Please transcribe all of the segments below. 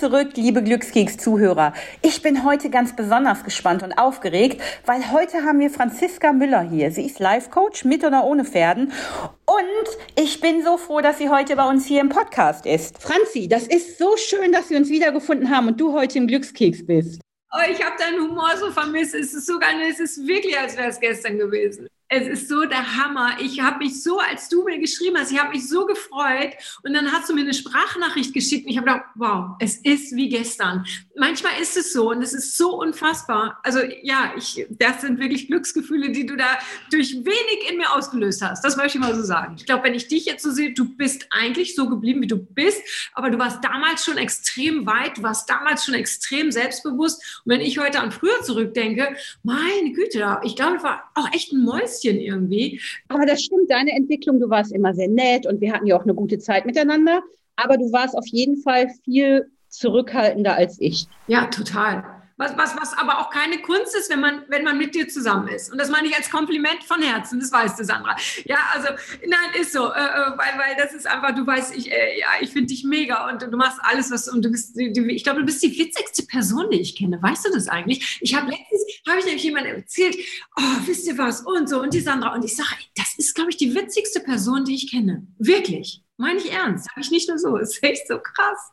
zurück, liebe Glückskeks-Zuhörer. Ich bin heute ganz besonders gespannt und aufgeregt, weil heute haben wir Franziska Müller hier. Sie ist Life-Coach mit oder ohne Pferden. Und ich bin so froh, dass sie heute bei uns hier im Podcast ist. Franzi, das ist so schön, dass wir uns wiedergefunden haben und du heute im Glückskeks bist. Oh, ich habe deinen Humor so vermisst. Es ist sogar, es ist wirklich, als wäre es gestern gewesen es ist so der Hammer. Ich habe mich so, als du mir geschrieben hast, ich habe mich so gefreut und dann hast du mir eine Sprachnachricht geschickt und ich habe gedacht, wow, es ist wie gestern. Manchmal ist es so und es ist so unfassbar. Also ja, ich, das sind wirklich Glücksgefühle, die du da durch wenig in mir ausgelöst hast. Das möchte ich mal so sagen. Ich glaube, wenn ich dich jetzt so sehe, du bist eigentlich so geblieben, wie du bist, aber du warst damals schon extrem weit, du warst damals schon extrem selbstbewusst. Und wenn ich heute an früher zurückdenke, meine Güte, ich glaube, ich war auch echt ein Mäuschen bisschen irgendwie. Aber das stimmt, deine Entwicklung, du warst immer sehr nett und wir hatten ja auch eine gute Zeit miteinander. Aber du warst auf jeden Fall viel zurückhaltender als ich. Ja, total was, was, was aber auch keine Kunst ist, wenn man, wenn man mit dir zusammen ist. Und das meine ich als Kompliment von Herzen, das weißt du, Sandra. Ja, also, nein, ist so, äh, äh weil, weil das ist einfach, du weißt, ich, äh, ja, ich finde dich mega und du machst alles, was, und du bist, du, ich glaube, du bist die witzigste Person, die ich kenne. Weißt du das eigentlich? Ich habe letztens, habe ich nämlich jemandem erzählt, oh, wisst ihr was, und so, und die Sandra, und ich sage, das ist, glaube ich, die witzigste Person, die ich kenne. Wirklich. Meine ich ernst. Sage ich nicht nur so. Ist echt so krass.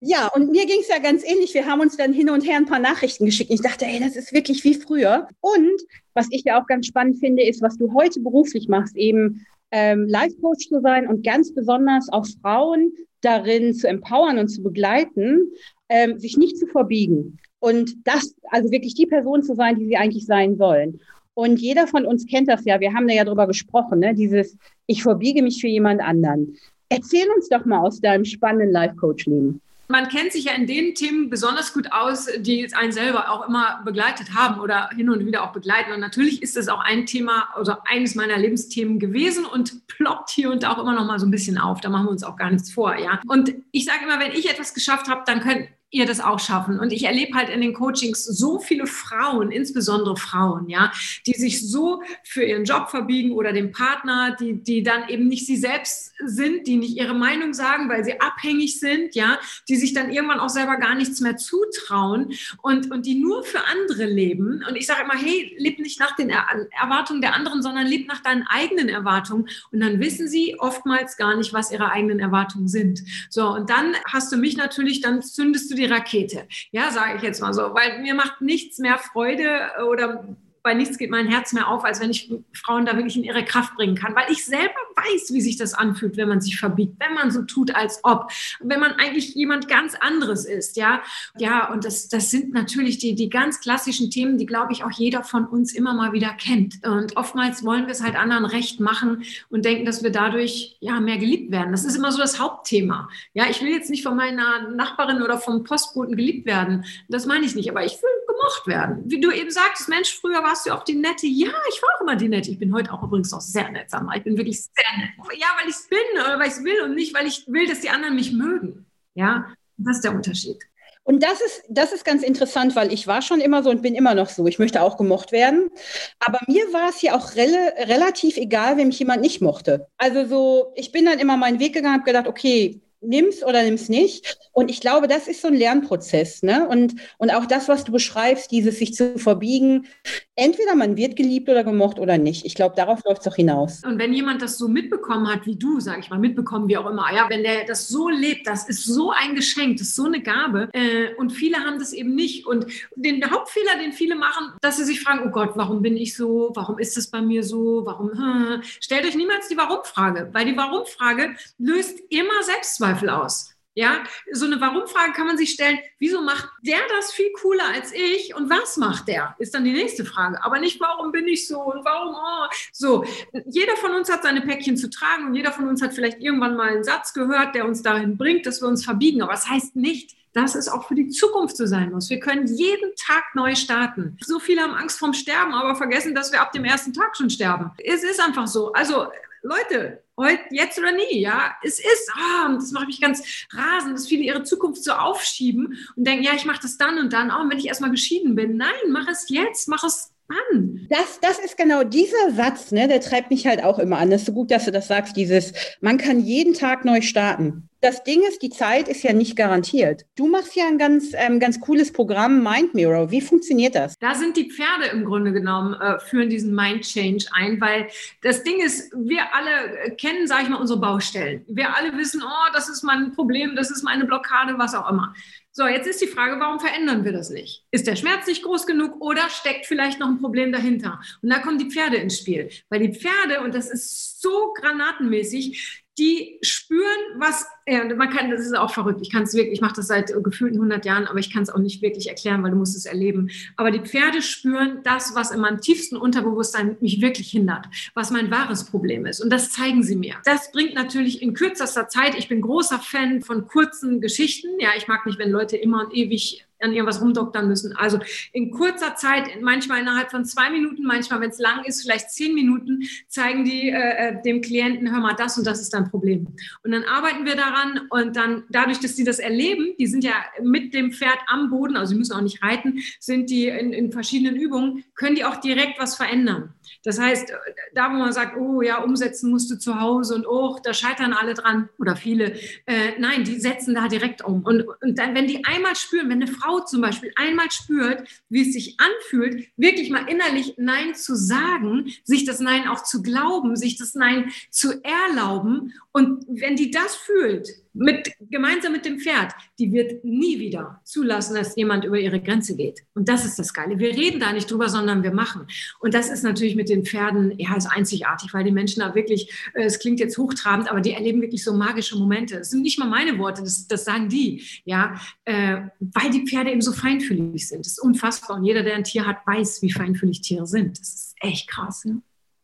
Ja, und mir ging es ja ganz ähnlich. Wir haben uns dann hin und her ein paar Nachrichten geschickt. Ich dachte, ey, das ist wirklich wie früher. Und was ich ja auch ganz spannend finde, ist, was du heute beruflich machst, eben ähm, Life-Coach zu sein und ganz besonders auch Frauen darin zu empowern und zu begleiten, ähm, sich nicht zu verbiegen. Und das, also wirklich die Person zu sein, die sie eigentlich sein sollen. Und jeder von uns kennt das ja. Wir haben da ja drüber gesprochen, ne? dieses, ich verbiege mich für jemand anderen. Erzähl uns doch mal aus deinem spannenden Life-Coach-Leben. Man kennt sich ja in den Themen besonders gut aus, die einen selber auch immer begleitet haben oder hin und wieder auch begleiten. Und natürlich ist das auch ein Thema oder eines meiner Lebensthemen gewesen und ploppt hier und da auch immer noch mal so ein bisschen auf. Da machen wir uns auch gar nichts vor, ja. Und ich sage immer, wenn ich etwas geschafft habe, dann können ihr das auch schaffen. Und ich erlebe halt in den Coachings so viele Frauen, insbesondere Frauen, ja, die sich so für ihren Job verbiegen oder den Partner, die, die dann eben nicht sie selbst sind, die nicht ihre Meinung sagen, weil sie abhängig sind, ja, die sich dann irgendwann auch selber gar nichts mehr zutrauen und, und die nur für andere leben. Und ich sage immer, hey, leb nicht nach den er Erwartungen der anderen, sondern leb nach deinen eigenen Erwartungen. Und dann wissen sie oftmals gar nicht, was ihre eigenen Erwartungen sind. So, und dann hast du mich natürlich, dann zündest du die Rakete. Ja, sage ich jetzt mal so, weil mir macht nichts mehr Freude oder bei nichts geht mein Herz mehr auf, als wenn ich Frauen da wirklich in ihre Kraft bringen kann, weil ich selber weiß, wie sich das anfühlt, wenn man sich verbiegt, wenn man so tut, als ob, wenn man eigentlich jemand ganz anderes ist, ja. Ja, und das, das sind natürlich die, die ganz klassischen Themen, die, glaube ich, auch jeder von uns immer mal wieder kennt. Und oftmals wollen wir es halt anderen recht machen und denken, dass wir dadurch, ja, mehr geliebt werden. Das ist immer so das Hauptthema. Ja, ich will jetzt nicht von meiner Nachbarin oder vom Postboten geliebt werden. Das meine ich nicht, aber ich will gemocht werden. Wie du eben sagtest, Mensch, früher war warst du auch die Nette? Ja, ich war auch immer die Nette. Ich bin heute auch übrigens auch sehr nett, Sandra. Ich bin wirklich sehr nett. Ja, weil ich es bin oder weil ich es will und nicht, weil ich will, dass die anderen mich mögen. Ja, das ist der Unterschied. Und das ist, das ist ganz interessant, weil ich war schon immer so und bin immer noch so. Ich möchte auch gemocht werden. Aber mir war es ja auch rel relativ egal, wenn mich jemand nicht mochte. Also so, ich bin dann immer meinen Weg gegangen, habe gedacht, okay, nimm's oder nimm's nicht. Und ich glaube, das ist so ein Lernprozess. Ne? Und, und auch das, was du beschreibst, dieses sich zu verbiegen, entweder man wird geliebt oder gemocht oder nicht. Ich glaube, darauf läuft es doch hinaus. Und wenn jemand das so mitbekommen hat wie du, sage ich mal, mitbekommen, wie auch immer, ja, wenn der das so lebt, das ist so ein Geschenk, das ist so eine Gabe. Äh, und viele haben das eben nicht. Und den Hauptfehler, den viele machen, dass sie sich fragen, oh Gott, warum bin ich so? Warum ist es bei mir so? Warum? Hm? Stellt euch niemals die Warum-Frage, weil die Warum-Frage löst immer Selbstzweifel aus. Ja, so eine Warum-Frage kann man sich stellen. Wieso macht der das viel cooler als ich und was macht der? Ist dann die nächste Frage. Aber nicht, warum bin ich so und warum, oh. So, jeder von uns hat seine Päckchen zu tragen und jeder von uns hat vielleicht irgendwann mal einen Satz gehört, der uns dahin bringt, dass wir uns verbiegen. Aber es das heißt nicht, dass es auch für die Zukunft so sein muss. Wir können jeden Tag neu starten. So viele haben Angst vorm Sterben, aber vergessen, dass wir ab dem ersten Tag schon sterben. Es ist einfach so. Also Leute, heute, jetzt oder nie, ja. Es ist, oh, das macht mich ganz rasend, dass viele ihre Zukunft so aufschieben und denken, ja, ich mache das dann und dann, oh, wenn ich erstmal geschieden bin. Nein, mach es jetzt, mach es an. Das, das ist genau dieser Satz, ne, der treibt mich halt auch immer an. Das ist so gut, dass du das sagst, dieses, man kann jeden Tag neu starten das Ding ist, die Zeit ist ja nicht garantiert. Du machst ja ein ganz, ähm, ganz cooles Programm, Mind Mirror. Wie funktioniert das? Da sind die Pferde im Grunde genommen, äh, führen diesen Mind Change ein, weil das Ding ist, wir alle kennen, sage ich mal, unsere Baustellen. Wir alle wissen, oh, das ist mein Problem, das ist meine Blockade, was auch immer. So, jetzt ist die Frage, warum verändern wir das nicht? Ist der Schmerz nicht groß genug oder steckt vielleicht noch ein Problem dahinter? Und da kommen die Pferde ins Spiel. Weil die Pferde, und das ist so granatenmäßig, die spüren, was, ja, man kann, das ist auch verrückt. Ich kann es wirklich, ich mache das seit gefühlten 100 Jahren, aber ich kann es auch nicht wirklich erklären, weil du musst es erleben. Aber die Pferde spüren das, was in meinem tiefsten Unterbewusstsein mich wirklich hindert, was mein wahres Problem ist. Und das zeigen sie mir. Das bringt natürlich in kürzester Zeit, ich bin großer Fan von kurzen Geschichten. Ja, ich mag nicht, wenn Leute immer und ewig an irgendwas rumdoktern müssen. Also in kurzer Zeit, manchmal innerhalb von zwei Minuten, manchmal, wenn es lang ist, vielleicht zehn Minuten, zeigen die äh, äh, dem Klienten, hör mal, das und das ist dein Problem. Und dann arbeiten wir daran und dann dadurch, dass sie das erleben, die sind ja mit dem Pferd am Boden, also sie müssen auch nicht reiten, sind die in, in verschiedenen Übungen, können die auch direkt was verändern. Das heißt, da wo man sagt, oh ja, umsetzen musst du zu Hause und oh, da scheitern alle dran oder viele, äh, nein, die setzen da direkt um. Und, und dann, wenn die einmal spüren, wenn eine Frau zum Beispiel einmal spürt, wie es sich anfühlt, wirklich mal innerlich Nein zu sagen, sich das Nein auch zu glauben, sich das Nein zu erlauben und wenn die das fühlt, mit, gemeinsam mit dem Pferd, die wird nie wieder zulassen, dass jemand über ihre Grenze geht. Und das ist das Geile. Wir reden da nicht drüber, sondern wir machen. Und das ist natürlich mit den Pferden, ja, ist einzigartig, weil die Menschen da wirklich, äh, es klingt jetzt hochtrabend, aber die erleben wirklich so magische Momente. Das sind nicht mal meine Worte, das, das sagen die, ja, äh, weil die Pferde eben so feinfühlig sind. Das ist unfassbar. Und jeder, der ein Tier hat, weiß, wie feinfühlig Tiere sind. Das ist echt krass. Ja?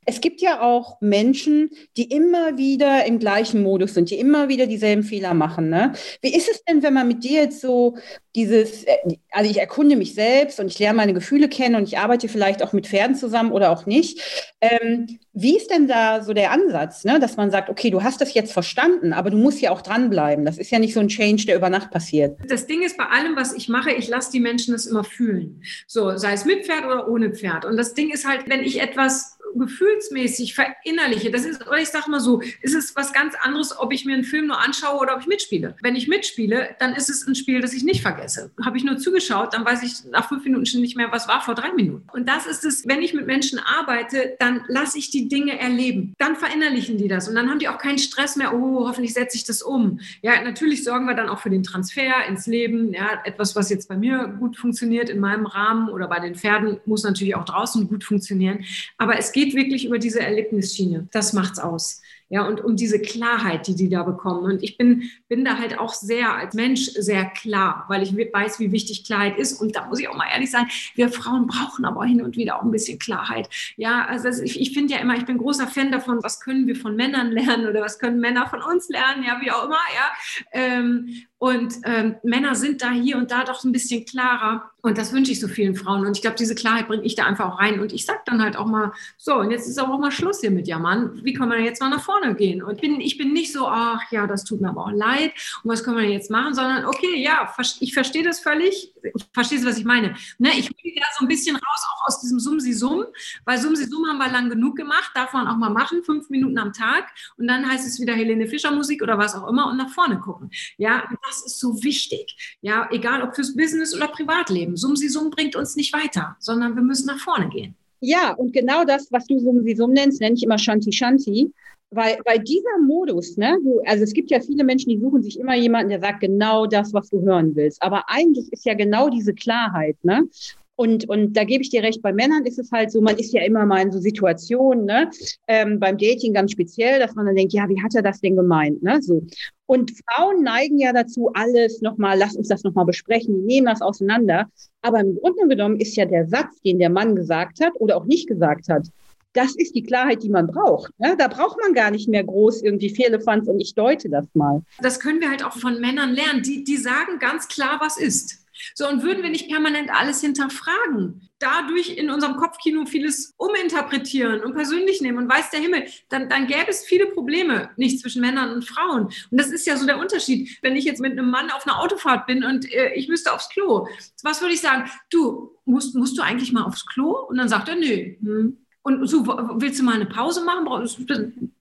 Es gibt ja auch Menschen, die immer wieder im gleichen Modus sind, die immer wieder dieselben Fehler machen. Ne? Wie ist es denn, wenn man mit dir jetzt so dieses, äh, also ich erkunde mich selbst und ich lerne meine Gefühle kennen und ich arbeite vielleicht auch mit Pferden zusammen oder auch nicht. Ähm, wie ist denn da so der Ansatz, ne? dass man sagt, okay, du hast das jetzt verstanden, aber du musst ja auch dranbleiben. Das ist ja nicht so ein Change, der über Nacht passiert. Das Ding ist bei allem, was ich mache, ich lasse die Menschen das immer fühlen. So, sei es mit Pferd oder ohne Pferd. Und das Ding ist halt, wenn ich etwas gefühlsmäßig verinnerliche, das ist, oder ich sage mal so, ist es was ganz anderes, ob ich mir einen Film nur anschaue oder ob ich mitspiele. Wenn ich mitspiele, dann ist es ein Spiel, das ich nicht vergesse. Habe ich nur zugeschaut, dann weiß ich nach fünf Minuten schon nicht mehr, was war vor drei Minuten. Und das ist es, wenn ich mit Menschen arbeite, dann lasse ich die Dinge erleben. Dann verinnerlichen die das und dann haben die auch keinen Stress mehr, oh, hoffentlich setze ich das um. Ja, natürlich sorgen wir dann auch für den Transfer ins Leben. Ja, etwas, was jetzt bei mir gut funktioniert in meinem Rahmen oder bei den Pferden, muss natürlich auch draußen gut funktionieren. Aber es geht geht wirklich über diese Erlebnisschiene. Das macht's aus. Ja, und um diese Klarheit, die die da bekommen. Und ich bin, bin da halt auch sehr als Mensch sehr klar, weil ich weiß, wie wichtig Klarheit ist. Und da muss ich auch mal ehrlich sein, wir Frauen brauchen aber hin und wieder auch ein bisschen Klarheit. Ja, also ich, ich finde ja immer, ich bin großer Fan davon, was können wir von Männern lernen oder was können Männer von uns lernen, ja, wie auch immer, ja. Ähm, und ähm, Männer sind da hier und da doch ein bisschen klarer. Und das wünsche ich so vielen Frauen. Und ich glaube, diese Klarheit bringe ich da einfach auch rein. Und ich sage dann halt auch mal, so, und jetzt ist auch mal Schluss hier mit Jammern. Wie können wir jetzt mal nach vorne gehen? Und bin, ich bin nicht so, ach ja, das tut mir aber auch leid. Und was können wir jetzt machen? Sondern, okay, ja, ich verstehe das völlig. Verstehst du, was ich meine? Ne, ich will da so ein bisschen raus, auch aus diesem Sumsi-Sum. Weil Sumsi-Sum haben wir lang genug gemacht. Darf man auch mal machen, fünf Minuten am Tag. Und dann heißt es wieder Helene Fischer Musik oder was auch immer und nach vorne gucken. Ja, das ist so wichtig. Ja, egal ob fürs Business oder Privatleben. Sumsi Sum bringt uns nicht weiter, sondern wir müssen nach vorne gehen. Ja, und genau das, was du Sumsi Sum nennst, nenne ich immer Shanti Shanti. Weil, weil dieser Modus, ne, du, also es gibt ja viele Menschen, die suchen sich immer jemanden, der sagt genau das, was du hören willst. Aber eigentlich ist ja genau diese Klarheit, ne? Und, und da gebe ich dir recht, bei Männern ist es halt so, man ist ja immer mal in so Situationen, ne? Ähm, beim Dating ganz speziell, dass man dann denkt, ja, wie hat er das denn gemeint? Ne? So. Und Frauen neigen ja dazu, alles nochmal, lass uns das nochmal besprechen, die nehmen das auseinander. Aber im Grunde genommen ist ja der Satz, den der Mann gesagt hat oder auch nicht gesagt hat, das ist die Klarheit, die man braucht. Ne? Da braucht man gar nicht mehr groß irgendwie Fehlefanz und ich deute das mal. Das können wir halt auch von Männern lernen. Die, die sagen ganz klar, was ist. So, und würden wir nicht permanent alles hinterfragen, dadurch in unserem Kopfkino vieles uminterpretieren und persönlich nehmen und weiß der Himmel, dann, dann gäbe es viele Probleme nicht zwischen Männern und Frauen. Und das ist ja so der Unterschied. Wenn ich jetzt mit einem Mann auf einer Autofahrt bin und äh, ich müsste aufs Klo, was würde ich sagen? Du, musst, musst du eigentlich mal aufs Klo? Und dann sagt er, nö. Hm Und so, willst du mal eine Pause machen?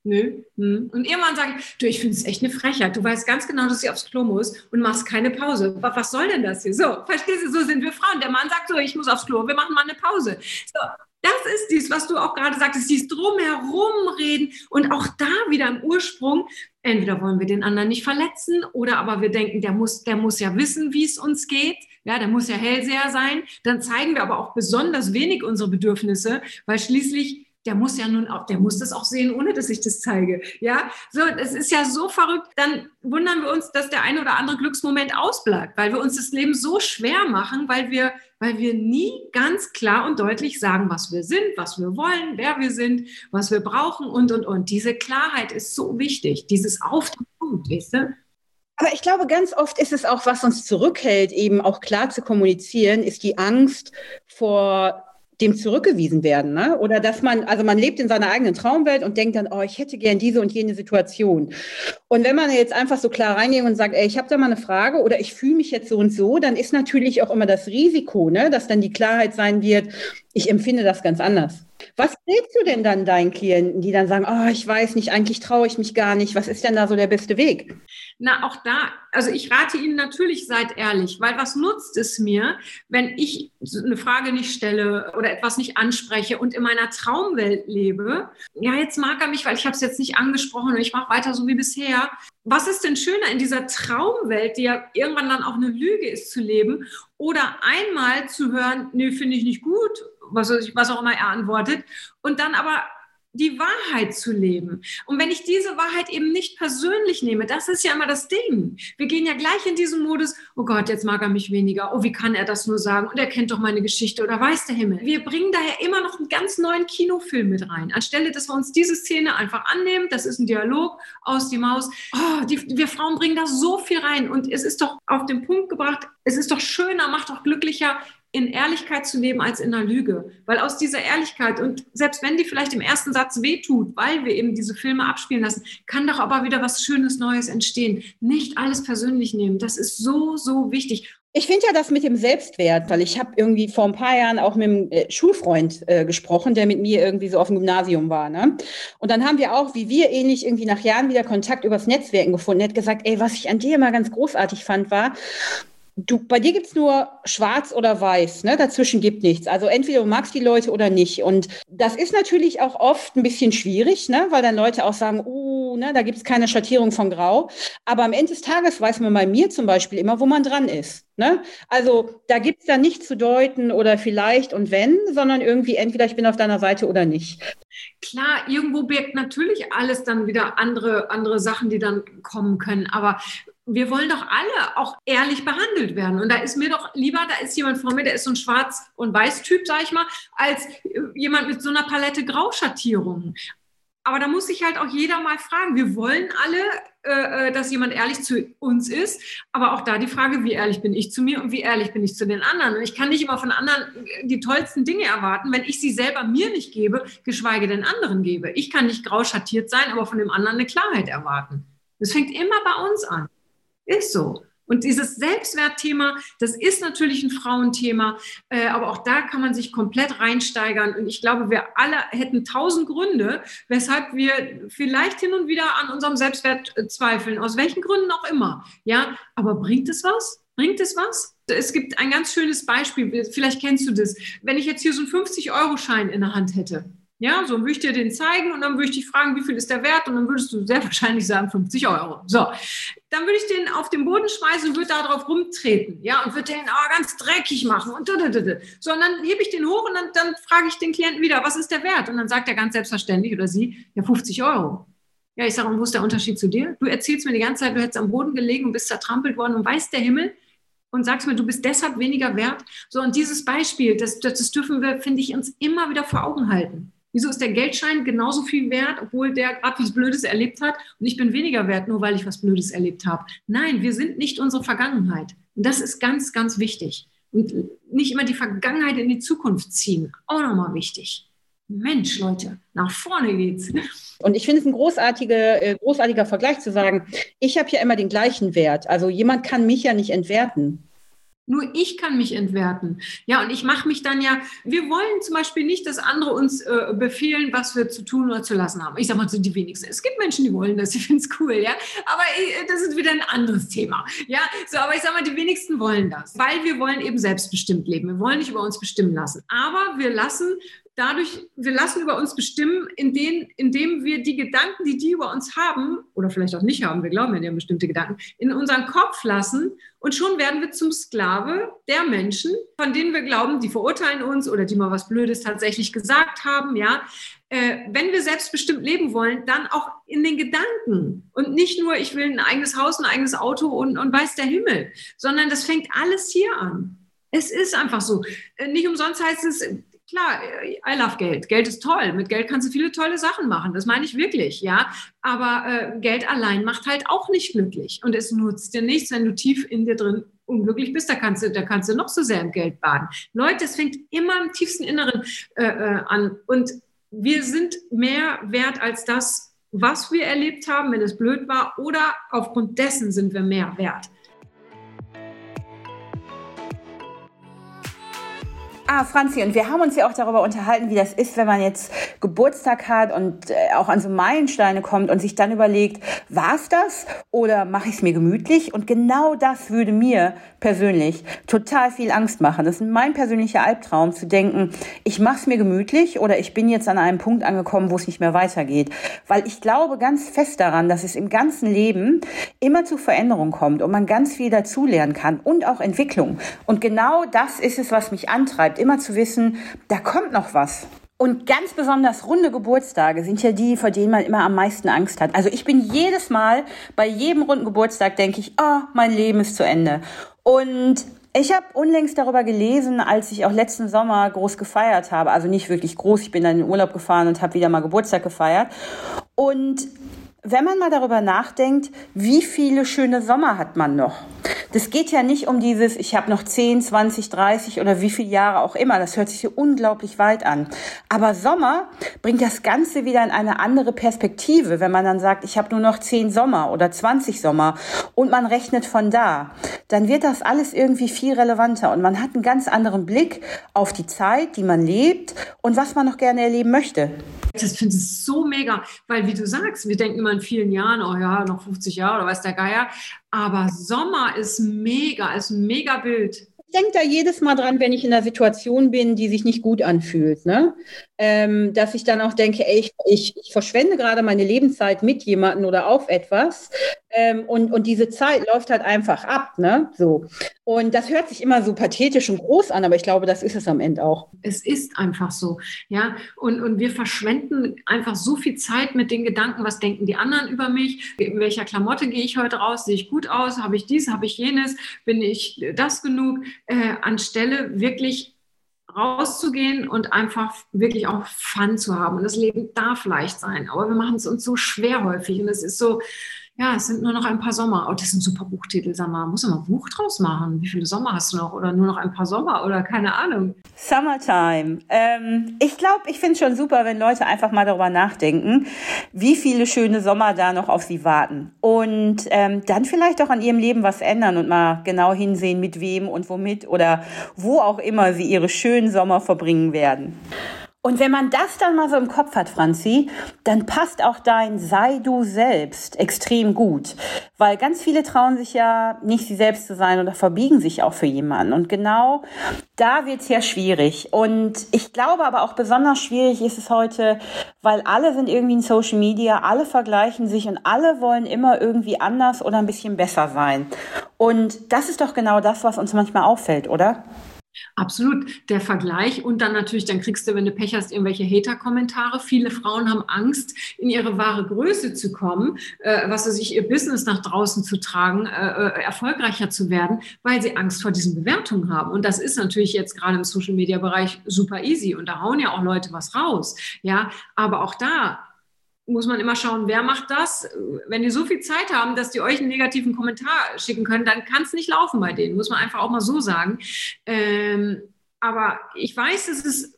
Nö. Hm. Und irgendwann sage ich, du, ich finde es echt eine Frechheit. Du weißt ganz genau, dass ich aufs Klo muss und machst keine Pause. Was soll denn das hier? So, verstehst du, so sind wir Frauen. Der Mann sagt so, ich muss aufs Klo, wir machen mal eine Pause. So, das ist dies, was du auch gerade sagtest, dies drumherum reden und auch da wieder im Ursprung. Entweder wollen wir den anderen nicht verletzen oder aber wir denken, der muss, der muss ja wissen, wie es uns geht. Ja, der muss ja Hellseher sein. Dann zeigen wir aber auch besonders wenig unsere Bedürfnisse, weil schließlich der muss ja nun auch, der muss das auch sehen, ohne dass ich das zeige. Ja, so, es ist ja so verrückt. Dann wundern wir uns, dass der ein oder andere Glücksmoment ausbleibt, weil wir uns das Leben so schwer machen, weil wir, weil wir nie ganz klar und deutlich sagen, was wir sind, was wir wollen, wer wir sind, was wir brauchen und, und, und. Diese Klarheit ist so wichtig, dieses Auf den Punkt, weißt du? Aber ich glaube, ganz oft ist es auch, was uns zurückhält, eben auch klar zu kommunizieren, ist die Angst vor dem zurückgewiesen werden. Ne? Oder dass man, also man lebt in seiner eigenen Traumwelt und denkt dann, oh, ich hätte gern diese und jene Situation. Und wenn man jetzt einfach so klar reingeht und sagt, ey, ich habe da mal eine Frage oder ich fühle mich jetzt so und so, dann ist natürlich auch immer das Risiko, ne, dass dann die Klarheit sein wird, ich empfinde das ganz anders. Was rätst du denn dann deinen Klienten, die dann sagen, oh, ich weiß nicht, eigentlich traue ich mich gar nicht. Was ist denn da so der beste Weg? Na, auch da, also ich rate Ihnen natürlich, seid ehrlich, weil was nutzt es mir, wenn ich eine Frage nicht stelle oder etwas nicht anspreche und in meiner Traumwelt lebe? Ja, jetzt mag er mich, weil ich habe es jetzt nicht angesprochen und ich mache weiter so wie bisher. Was ist denn schöner in dieser Traumwelt, die ja irgendwann dann auch eine Lüge ist, zu leben oder einmal zu hören, nee, finde ich nicht gut, was, was auch immer er antwortet, und dann aber die Wahrheit zu leben. Und wenn ich diese Wahrheit eben nicht persönlich nehme, das ist ja immer das Ding. Wir gehen ja gleich in diesen Modus, oh Gott, jetzt mag er mich weniger. Oh, wie kann er das nur sagen? Und er kennt doch meine Geschichte oder weiß der Himmel. Wir bringen daher immer noch einen ganz neuen Kinofilm mit rein. Anstelle, dass wir uns diese Szene einfach annehmen, das ist ein Dialog aus die Maus. Oh, die, wir Frauen bringen da so viel rein. Und es ist doch auf den Punkt gebracht, es ist doch schöner, macht doch glücklicher, in Ehrlichkeit zu leben als in einer Lüge. Weil aus dieser Ehrlichkeit und selbst wenn die vielleicht im ersten Satz wehtut, weil wir eben diese Filme abspielen lassen, kann doch aber wieder was Schönes Neues entstehen. Nicht alles persönlich nehmen. Das ist so, so wichtig. Ich finde ja das mit dem Selbstwert, weil ich habe irgendwie vor ein paar Jahren auch mit einem äh, Schulfreund äh, gesprochen, der mit mir irgendwie so auf dem Gymnasium war. Ne? Und dann haben wir auch, wie wir ähnlich, irgendwie nach Jahren wieder Kontakt übers Netzwerken gefunden. Er hat gesagt, ey, was ich an dir immer ganz großartig fand, war, Du, bei dir gibt es nur schwarz oder weiß, ne? dazwischen gibt nichts. Also entweder du magst die Leute oder nicht. Und das ist natürlich auch oft ein bisschen schwierig, ne? weil dann Leute auch sagen, oh, ne, da gibt es keine Schattierung von Grau. Aber am Ende des Tages weiß man bei mir zum Beispiel immer, wo man dran ist. Ne? Also da gibt es dann nicht zu deuten oder vielleicht und wenn, sondern irgendwie entweder ich bin auf deiner Seite oder nicht. Klar, irgendwo birgt natürlich alles dann wieder andere, andere Sachen, die dann kommen können. Aber wir wollen doch alle auch ehrlich behandelt werden. Und da ist mir doch lieber, da ist jemand vor mir, der ist so ein Schwarz- und Weiß-Typ, sag ich mal, als jemand mit so einer Palette Grauschattierungen. Aber da muss sich halt auch jeder mal fragen. Wir wollen alle, äh, äh, dass jemand ehrlich zu uns ist. Aber auch da die Frage, wie ehrlich bin ich zu mir und wie ehrlich bin ich zu den anderen? Und ich kann nicht immer von anderen die tollsten Dinge erwarten, wenn ich sie selber mir nicht gebe, geschweige denn anderen gebe. Ich kann nicht grau schattiert sein, aber von dem anderen eine Klarheit erwarten. Das fängt immer bei uns an. Ist so. Und dieses Selbstwertthema, das ist natürlich ein Frauenthema, äh, aber auch da kann man sich komplett reinsteigern. Und ich glaube, wir alle hätten tausend Gründe, weshalb wir vielleicht hin und wieder an unserem Selbstwert äh, zweifeln, aus welchen Gründen auch immer. Ja, aber bringt es was? Bringt es was? Es gibt ein ganz schönes Beispiel, vielleicht kennst du das. Wenn ich jetzt hier so einen 50-Euro-Schein in der Hand hätte, ja, so würde ich dir den zeigen und dann würde ich dich fragen, wie viel ist der Wert? Und dann würdest du sehr wahrscheinlich sagen 50 Euro. So, dann würde ich den auf den Boden schmeißen und würde da drauf rumtreten. Ja, und würde den oh, ganz dreckig machen und so. Und dann hebe ich den hoch und dann, dann frage ich den Klienten wieder, was ist der Wert? Und dann sagt er ganz selbstverständlich oder sie, ja, 50 Euro. Ja, ich sage, und wo ist der Unterschied zu dir? Du erzählst mir die ganze Zeit, du hättest am Boden gelegen und bist zertrampelt worden und weiß der Himmel, und sagst mir, du bist deshalb weniger wert. So, und dieses Beispiel, das, das dürfen wir, finde ich, uns immer wieder vor Augen halten. Wieso ist der Geldschein genauso viel wert, obwohl der gerade was Blödes erlebt hat und ich bin weniger wert, nur weil ich was Blödes erlebt habe? Nein, wir sind nicht unsere Vergangenheit. Und das ist ganz, ganz wichtig. Und nicht immer die Vergangenheit in die Zukunft ziehen. Auch nochmal wichtig. Mensch, Leute, nach vorne geht's. Und ich finde es ein großartiger, äh, großartiger Vergleich zu sagen, ich habe ja immer den gleichen Wert. Also jemand kann mich ja nicht entwerten. Nur ich kann mich entwerten. Ja, und ich mache mich dann ja, wir wollen zum Beispiel nicht, dass andere uns äh, befehlen, was wir zu tun oder zu lassen haben. Ich sage mal so die wenigsten. Es gibt Menschen, die wollen das, ich finde es cool, ja. Aber äh, das ist wieder ein anderes Thema. Ja, so, aber ich sage mal, die wenigsten wollen das, weil wir wollen eben selbstbestimmt leben. Wir wollen nicht über uns bestimmen lassen. Aber wir lassen dadurch, wir lassen über uns bestimmen, in den, indem wir die Gedanken, die die über uns haben, oder vielleicht auch nicht haben, wir glauben ja, die haben bestimmte Gedanken, in unseren Kopf lassen und schon werden wir zum Sklave der Menschen, von denen wir glauben, die verurteilen uns oder die mal was Blödes tatsächlich gesagt haben, ja. Äh, wenn wir selbstbestimmt leben wollen, dann auch in den Gedanken und nicht nur, ich will ein eigenes Haus, ein eigenes Auto und, und weiß der Himmel, sondern das fängt alles hier an. Es ist einfach so. Äh, nicht umsonst heißt es, klar, I love Geld. Geld ist toll. Mit Geld kannst du viele tolle Sachen machen. Das meine ich wirklich, ja. Aber äh, Geld allein macht halt auch nicht glücklich. Und es nutzt dir nichts, wenn du tief in dir drin unglücklich bist. Da kannst du, da kannst du noch so sehr im Geld baden. Leute, es fängt immer im tiefsten Inneren äh, äh, an. Und wir sind mehr wert als das, was wir erlebt haben, wenn es blöd war. Oder aufgrund dessen sind wir mehr wert. Ah, Franzi, und wir haben uns ja auch darüber unterhalten, wie das ist, wenn man jetzt Geburtstag hat und äh, auch an so Meilensteine kommt und sich dann überlegt, war es das oder mache ich es mir gemütlich? Und genau das würde mir persönlich total viel Angst machen. Das ist mein persönlicher Albtraum, zu denken, ich mache es mir gemütlich oder ich bin jetzt an einem Punkt angekommen, wo es nicht mehr weitergeht. Weil ich glaube ganz fest daran, dass es im ganzen Leben immer zu Veränderungen kommt und man ganz viel dazulernen kann und auch Entwicklung. Und genau das ist es, was mich antreibt immer zu wissen, da kommt noch was. Und ganz besonders runde Geburtstage sind ja die, vor denen man immer am meisten Angst hat. Also ich bin jedes Mal, bei jedem runden Geburtstag denke ich, oh, mein Leben ist zu Ende. Und ich habe unlängst darüber gelesen, als ich auch letzten Sommer groß gefeiert habe. Also nicht wirklich groß, ich bin dann in den Urlaub gefahren und habe wieder mal Geburtstag gefeiert. Und wenn man mal darüber nachdenkt, wie viele schöne Sommer hat man noch? Das geht ja nicht um dieses, ich habe noch 10, 20, 30 oder wie viele Jahre auch immer. Das hört sich hier unglaublich weit an. Aber Sommer bringt das Ganze wieder in eine andere Perspektive, wenn man dann sagt, ich habe nur noch 10 Sommer oder 20 Sommer und man rechnet von da. Dann wird das alles irgendwie viel relevanter und man hat einen ganz anderen Blick auf die Zeit, die man lebt und was man noch gerne erleben möchte. Das finde ich so mega, weil wie du sagst, wir denken immer in vielen Jahren, oh ja, noch 50 Jahre oder weiß der Geier. Aber Sommer ist mega, ist ein mega Bild. Ich denke da jedes Mal dran, wenn ich in einer Situation bin, die sich nicht gut anfühlt. Ne? ähm, dass ich dann auch denke, ey, ich, ich, ich verschwende gerade meine Lebenszeit mit jemandem oder auf etwas. Ähm, und, und diese Zeit läuft halt einfach ab, ne? So. Und das hört sich immer so pathetisch und groß an, aber ich glaube, das ist es am Ende auch. Es ist einfach so, ja. Und, und wir verschwenden einfach so viel Zeit mit den Gedanken, was denken die anderen über mich? In welcher Klamotte gehe ich heute raus? Sehe ich gut aus? Habe ich dies? Habe ich jenes? Bin ich das genug? Äh, anstelle wirklich rauszugehen und einfach wirklich auch Fun zu haben. Und das Leben darf leicht sein, aber wir machen es uns so schwer häufig. Und es ist so, ja, es sind nur noch ein paar Sommer. Oh, das ist ein super Buchtitel, sag mal. Muss man ein Buch draus machen? Wie viele Sommer hast du noch? Oder nur noch ein paar Sommer? Oder keine Ahnung. Summertime. Ähm, ich glaube, ich finde es schon super, wenn Leute einfach mal darüber nachdenken, wie viele schöne Sommer da noch auf sie warten. Und ähm, dann vielleicht auch an ihrem Leben was ändern und mal genau hinsehen, mit wem und womit oder wo auch immer sie ihre schönen Sommer verbringen werden. Und wenn man das dann mal so im Kopf hat, Franzi, dann passt auch dein Sei du selbst extrem gut. Weil ganz viele trauen sich ja nicht, sie selbst zu sein oder verbiegen sich auch für jemanden. Und genau da wird's ja schwierig. Und ich glaube aber auch besonders schwierig ist es heute, weil alle sind irgendwie in Social Media, alle vergleichen sich und alle wollen immer irgendwie anders oder ein bisschen besser sein. Und das ist doch genau das, was uns manchmal auffällt, oder? Absolut. Der Vergleich und dann natürlich, dann kriegst du, wenn du Pech hast, irgendwelche Hater-Kommentare. Viele Frauen haben Angst, in ihre wahre Größe zu kommen, äh, was sie sich ihr Business nach draußen zu tragen, äh, äh, erfolgreicher zu werden, weil sie Angst vor diesen Bewertungen haben. Und das ist natürlich jetzt gerade im Social-Media-Bereich super easy. Und da hauen ja auch Leute was raus. Ja, aber auch da muss man immer schauen, wer macht das. Wenn die so viel Zeit haben, dass die euch einen negativen Kommentar schicken können, dann kann es nicht laufen bei denen, muss man einfach auch mal so sagen. Ähm, aber ich weiß, dass es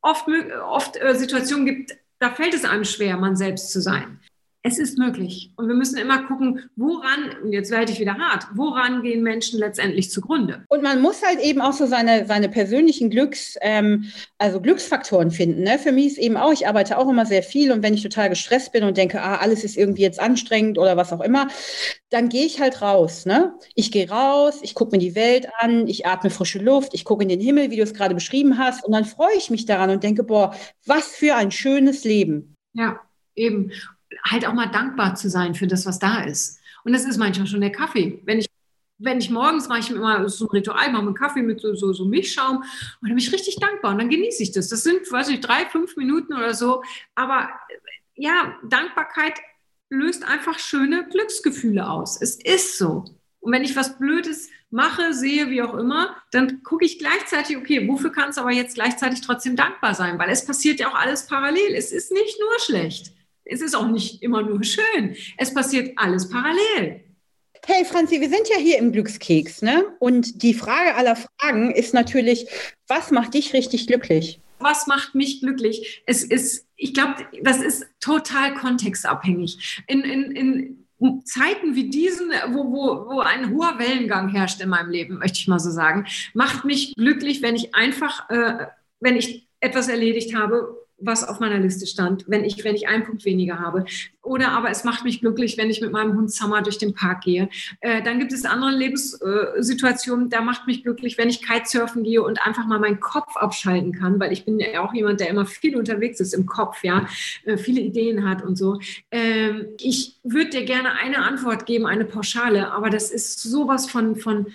oft, oft äh, Situationen gibt, da fällt es einem schwer, man selbst zu sein. Es ist möglich. Und wir müssen immer gucken, woran, und jetzt werde ich wieder hart, woran gehen Menschen letztendlich zugrunde? Und man muss halt eben auch so seine, seine persönlichen Glücks, ähm, also Glücksfaktoren finden. Ne? Für mich ist eben auch, ich arbeite auch immer sehr viel und wenn ich total gestresst bin und denke, ah, alles ist irgendwie jetzt anstrengend oder was auch immer, dann gehe ich halt raus. Ne? Ich gehe raus, ich gucke mir die Welt an, ich atme frische Luft, ich gucke in den Himmel, wie du es gerade beschrieben hast, und dann freue ich mich daran und denke, boah, was für ein schönes Leben. Ja, eben halt auch mal dankbar zu sein für das, was da ist. Und das ist manchmal schon der Kaffee. Wenn ich, wenn ich morgens mache ich immer so ein Ritual, mache einen Kaffee mit so, so, so Milchschaum und dann bin ich richtig dankbar und dann genieße ich das. Das sind, weiß ich, drei, fünf Minuten oder so. Aber ja, Dankbarkeit löst einfach schöne Glücksgefühle aus. Es ist so. Und wenn ich was Blödes mache, sehe, wie auch immer, dann gucke ich gleichzeitig, okay, wofür kann es aber jetzt gleichzeitig trotzdem dankbar sein? Weil es passiert ja auch alles parallel. Es ist nicht nur schlecht es ist auch nicht immer nur schön. Es passiert alles parallel. Hey Franzi, wir sind ja hier im Glückskeks, ne? Und die Frage aller Fragen ist natürlich, was macht dich richtig glücklich? Was macht mich glücklich? Es ist, ich glaube, das ist total kontextabhängig. In, in, in Zeiten wie diesen, wo, wo, wo ein hoher Wellengang herrscht in meinem Leben, möchte ich mal so sagen, macht mich glücklich, wenn ich einfach, äh, wenn ich etwas erledigt habe, was auf meiner Liste stand, wenn ich, wenn ich einen Punkt weniger habe. Oder aber es macht mich glücklich, wenn ich mit meinem Hund Summer durch den Park gehe. Äh, dann gibt es andere Lebenssituationen, da macht mich glücklich, wenn ich Kitesurfen gehe und einfach mal meinen Kopf abschalten kann, weil ich bin ja auch jemand, der immer viel unterwegs ist im Kopf, ja, äh, viele Ideen hat und so. Ähm, ich würde dir gerne eine Antwort geben, eine Pauschale, aber das ist sowas von, von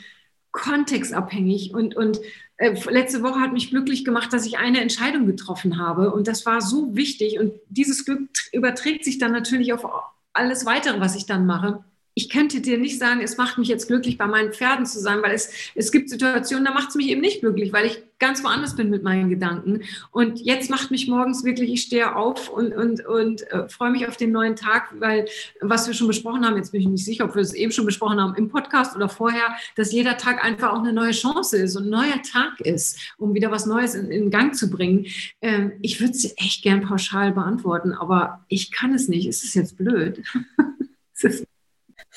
kontextabhängig und, und äh, letzte Woche hat mich glücklich gemacht, dass ich eine Entscheidung getroffen habe. Und das war so wichtig. Und dieses Glück überträgt sich dann natürlich auf alles weitere, was ich dann mache ich könnte dir nicht sagen, es macht mich jetzt glücklich, bei meinen Pferden zu sein, weil es, es gibt Situationen, da macht es mich eben nicht glücklich, weil ich ganz woanders bin mit meinen Gedanken. Und jetzt macht mich morgens wirklich, ich stehe auf und, und, und äh, freue mich auf den neuen Tag, weil was wir schon besprochen haben, jetzt bin ich nicht sicher, ob wir es eben schon besprochen haben im Podcast oder vorher, dass jeder Tag einfach auch eine neue Chance ist und ein neuer Tag ist, um wieder was Neues in, in Gang zu bringen. Ähm, ich würde es echt gern pauschal beantworten, aber ich kann es nicht. Es ist jetzt blöd. es ist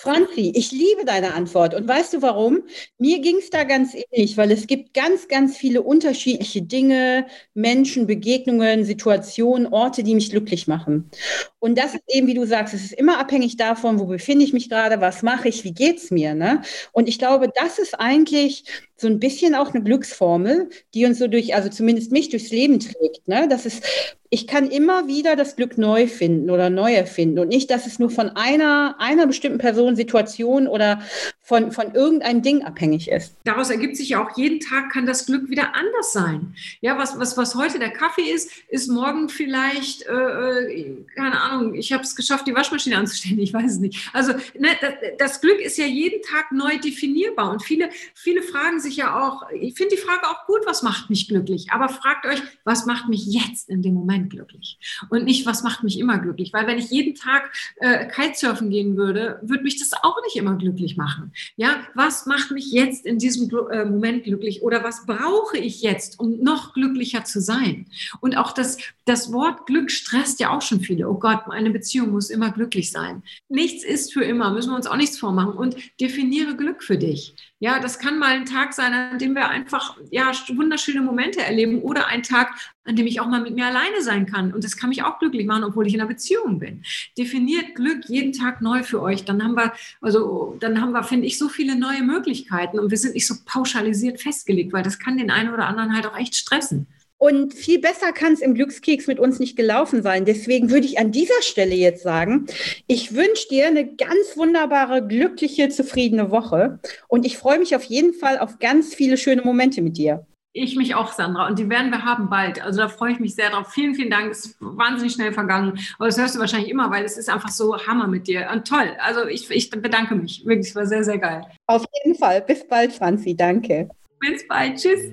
Franzi, ich liebe deine Antwort. Und weißt du warum? Mir ging es da ganz ähnlich, weil es gibt ganz, ganz viele unterschiedliche Dinge, Menschen, Begegnungen, Situationen, Orte, die mich glücklich machen. Und das ist eben, wie du sagst, es ist immer abhängig davon, wo befinde ich mich gerade, was mache ich, wie geht es mir. Ne? Und ich glaube, das ist eigentlich so ein bisschen auch eine Glücksformel, die uns so durch, also zumindest mich durchs Leben trägt. Ne? Das ist ich kann immer wieder das Glück neu finden oder neu erfinden und nicht, dass es nur von einer, einer bestimmten Person, Situation oder von, von irgendeinem Ding abhängig ist. Daraus ergibt sich ja auch, jeden Tag kann das Glück wieder anders sein. Ja, was, was, was heute der Kaffee ist, ist morgen vielleicht, äh, äh keine Ahnung, ich habe es geschafft, die Waschmaschine anzustellen, ich weiß es nicht. Also ne, das, das, Glück ist ja jeden Tag neu definierbar und viele, viele fragen sich ja auch, ich finde die Frage auch gut, was macht mich glücklich? Aber fragt euch, was macht mich jetzt in dem Moment glücklich? Und nicht, was macht mich immer glücklich? Weil wenn ich jeden Tag äh, Kitesurfen gehen würde, würde mich das auch nicht immer glücklich machen. Ja, was macht mich jetzt in diesem äh, Moment glücklich oder was brauche ich jetzt, um noch glücklicher zu sein? Und auch das, das Wort Glück stresst ja auch schon viele. Oh Gott, eine Beziehung muss immer glücklich sein. Nichts ist für immer, müssen wir uns auch nichts vormachen. Und definiere Glück für dich. Ja, das kann mal ein Tag sein, an dem wir einfach ja, wunderschöne Momente erleben oder ein Tag, an dem ich auch mal mit mir alleine sein kann. Und das kann mich auch glücklich machen, obwohl ich in einer Beziehung bin. Definiert Glück jeden Tag neu für euch. Dann haben wir, also dann haben wir, finde ich, so viele neue Möglichkeiten und wir sind nicht so pauschalisiert festgelegt, weil das kann den einen oder anderen halt auch echt stressen. Und viel besser kann es im Glückskeks mit uns nicht gelaufen sein. Deswegen würde ich an dieser Stelle jetzt sagen, ich wünsche dir eine ganz wunderbare, glückliche, zufriedene Woche. Und ich freue mich auf jeden Fall auf ganz viele schöne Momente mit dir. Ich mich auch, Sandra. Und die werden wir haben bald. Also da freue ich mich sehr drauf. Vielen, vielen Dank. Es ist wahnsinnig schnell vergangen. Aber das hörst du wahrscheinlich immer, weil es ist einfach so Hammer mit dir. Und toll. Also ich, ich bedanke mich. Wirklich, es war sehr, sehr geil. Auf jeden Fall. Bis bald, Franzi. Danke. Bis bald. Tschüss.